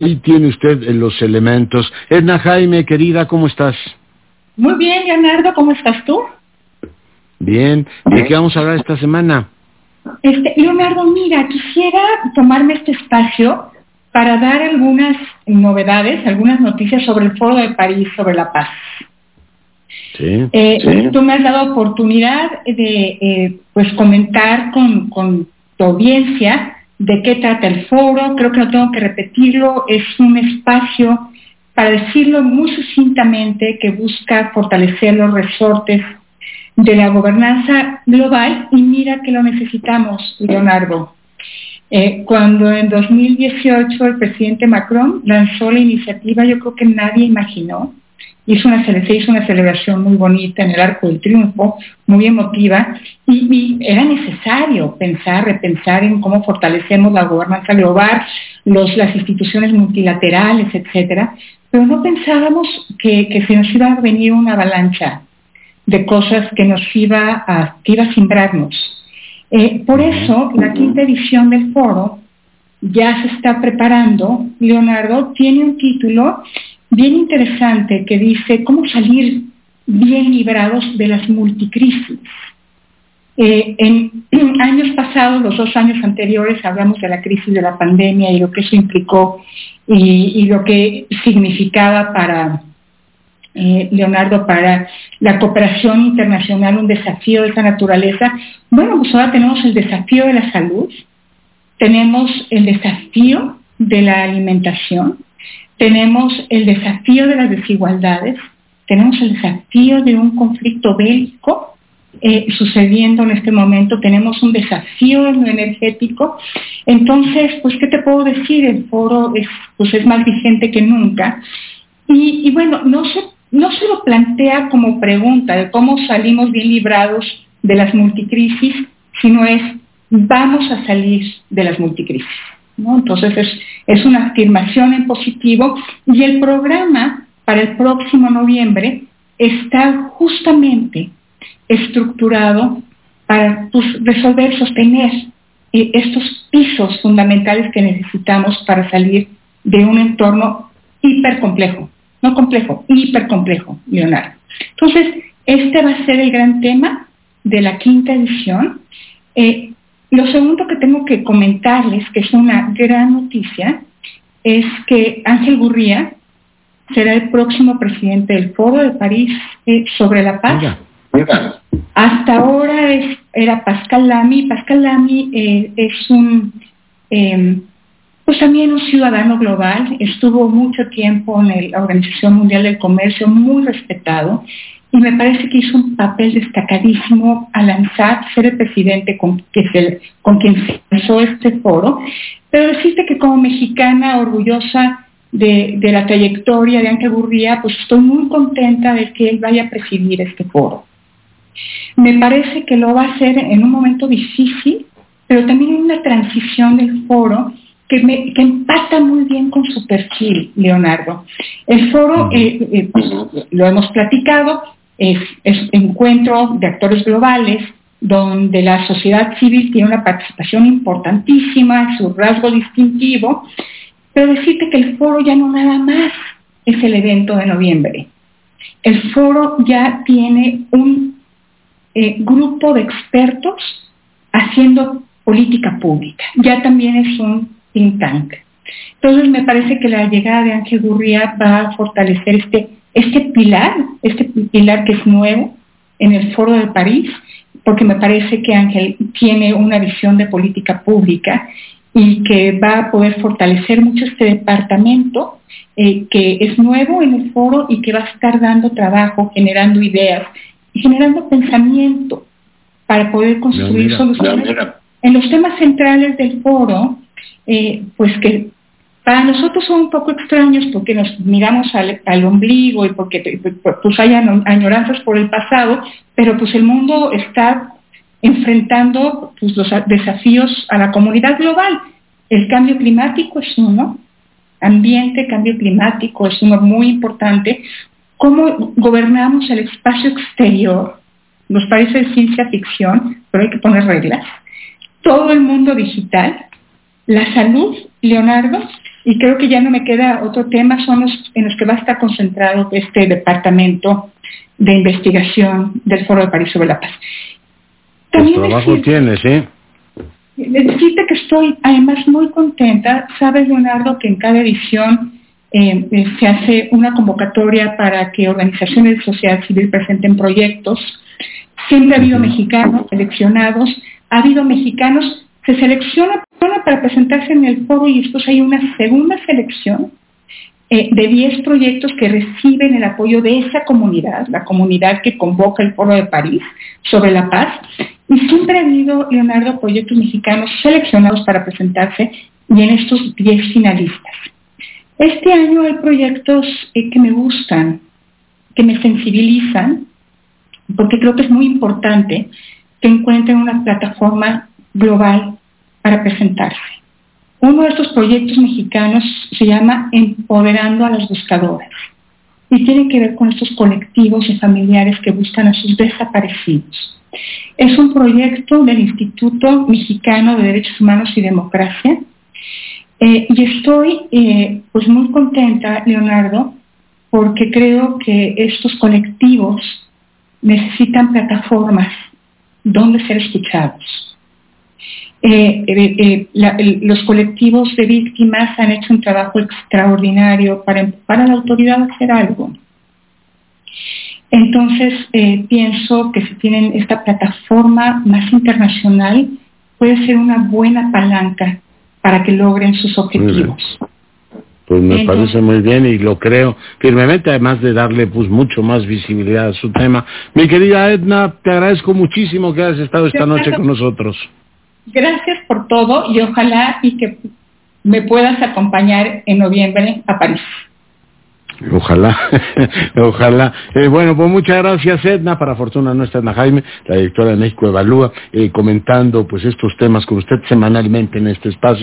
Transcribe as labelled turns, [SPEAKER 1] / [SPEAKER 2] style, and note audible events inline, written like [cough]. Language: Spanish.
[SPEAKER 1] Ahí tiene usted los elementos. Edna Jaime, querida, ¿cómo estás?
[SPEAKER 2] Muy bien, Leonardo, ¿cómo estás tú?
[SPEAKER 1] Bien. ¿De qué vamos a hablar esta semana?
[SPEAKER 2] Este, Leonardo, mira, quisiera tomarme este espacio para dar algunas novedades, algunas noticias sobre el Foro de París sobre la paz. Sí, eh, Tú me has dado oportunidad de eh, pues comentar con, con tu audiencia de qué trata el foro, creo que no tengo que repetirlo, es un espacio, para decirlo muy sucintamente, que busca fortalecer los resortes de la gobernanza global y mira que lo necesitamos, Leonardo. Eh, cuando en 2018 el presidente Macron lanzó la iniciativa, yo creo que nadie imaginó hizo una, se hizo una celebración muy bonita en el Arco del Triunfo, muy emotiva, y, era necesario pensar, repensar en cómo fortalecemos la gobernanza global, los, las instituciones multilaterales, etcétera, pero no pensábamos que, que se nos iba a venir una avalancha de cosas que nos iba a, que iba a simbrarnos. Eh, por eso, la quinta edición del foro ya se está preparando. Leonardo tiene un título bien interesante que dice cómo salir bien librados de las multicrisis. Eh, en [clears throat] años pasados, los dos años anteriores, hablamos de la crisis de la pandemia y lo que eso implicó y, lo que significaba para eh, Leonardo, para la cooperación internacional, un desafío de esa naturaleza. Bueno, pues ahora tenemos el desafío de la salud, tenemos el desafío de la alimentación, tenemos el desafío de las desigualdades, tenemos el desafío de un conflicto bélico eh, sucediendo en este momento, tenemos un desafío energético. Entonces, pues, ¿qué te puedo decir? El foro es, pues, es más vigente que nunca. Y, bueno, no se, no se lo plantea como pregunta de cómo salimos bien librados de las multicrisis, sino es, vamos a salir de las multicrisis. Entonces es, una afirmación en positivo y el programa para el próximo noviembre está justamente estructurado para pues, resolver, sostener eh, estos pisos fundamentales que necesitamos para salir de un entorno hipercomplejo, no complejo, hipercomplejo, Leonardo. Entonces, este va a ser el gran tema de la quinta edición. Eh, lo segundo que tengo que comentarles, que es una gran noticia, es que Ángel Gurría será el próximo presidente del Foro de París eh, sobre la paz. Hasta ahora era Pascal Lamy. Pascal Lamy eh, es un, em, pues también un ciudadano global. Estuvo mucho tiempo en la Organización Mundial del Comercio, muy respetado y me parece que hizo un papel destacadísimo al lanzar, ser el presidente con, que con quien se lanzó este foro, pero decirte que como mexicana orgullosa de, la trayectoria de Ángel Gurría, pues estoy muy contenta de que él vaya a presidir este foro. Me parece que lo va a hacer en un momento difícil, pero también en una transición del foro que, me, que empata muy bien con su perfil, Leonardo. El foro, eh, eh, pues, lo hemos platicado, es, encuentro de actores globales donde la sociedad civil tiene una participación importantísima, su rasgo distintivo, pero decirte que el foro ya no nada más es el evento de noviembre. El foro ya tiene un eh, grupo de expertos haciendo política pública, ya también es un think tank. Entonces me parece que la llegada de Ángel Gurría va a fortalecer este este pilar, este pilar que es nuevo en el Foro de París, porque me parece que Ángel tiene una visión de política pública y que va a poder fortalecer mucho este departamento eh, que es nuevo en el foro y que va a estar dando trabajo, generando ideas y generando pensamiento para poder construir soluciones. En los temas centrales del foro, eh, pues que para nosotros son un poco extraños porque nos miramos al, ombligo y porque pues hay añoranzas por el pasado, pero pues el mundo está enfrentando pues, los desafíos a la comunidad global. El cambio climático es uno, ambiente, cambio climático es uno muy importante. ¿Cómo gobernamos el espacio exterior? Nos parece ciencia ficción, pero hay que poner reglas. Todo el mundo digital, la salud, Leonardo, y creo que ya no me queda otro tema, son los en los que va a estar concentrado este departamento de investigación del Foro de París sobre la Paz.
[SPEAKER 1] También trabajo tienes, ¿eh?
[SPEAKER 2] Decirte que estoy además muy contenta. Sabes, Leonardo, que en cada edición eh, eh, se hace una convocatoria para que organizaciones de sociedad civil presenten proyectos. Siempre ha habido mexicanos seleccionados, ha habido mexicanos, se selecciona para presentarse en el foro y después hay una segunda selección eh, de 10 proyectos que reciben el apoyo de esa comunidad, la comunidad que convoca el Foro de París sobre la paz. Y siempre ha habido, Leonardo, proyectos mexicanos seleccionados para presentarse y en estos 10 finalistas. Este año hay proyectos eh, que me gustan, que me sensibilizan, porque creo que es muy importante que encuentren una plataforma global para presentarse. Uno de estos proyectos mexicanos se llama Empoderando a las Buscadoras y tiene que ver con estos colectivos y familiares que buscan a sus desaparecidos. Es un proyecto del Instituto Mexicano de Derechos Humanos y Democracia eh, y estoy eh, pues muy contenta, Leonardo, porque creo que estos colectivos necesitan plataformas donde ser escuchados. Eh, los colectivos de víctimas han hecho un trabajo extraordinario para empujar a la autoridad a hacer algo. Entonces, pienso que si tienen esta plataforma más internacional, puede ser una buena palanca para que logren sus objetivos.
[SPEAKER 1] Pues me parece muy bien y lo creo firmemente, además de darle pues mucho más visibilidad a su tema. Mi querida Edna, te agradezco muchísimo que hayas estado esta noche con nosotros.
[SPEAKER 2] Gracias por todo y ojalá y que me puedas acompañar en noviembre a París.
[SPEAKER 1] Ojalá, [laughs] ojalá. Eh, bueno, pues muchas gracias Edna, para fortuna nuestra Edna Jaime, la directora de México Evalúa, eh, comentando pues estos temas con usted semanalmente en este espacio.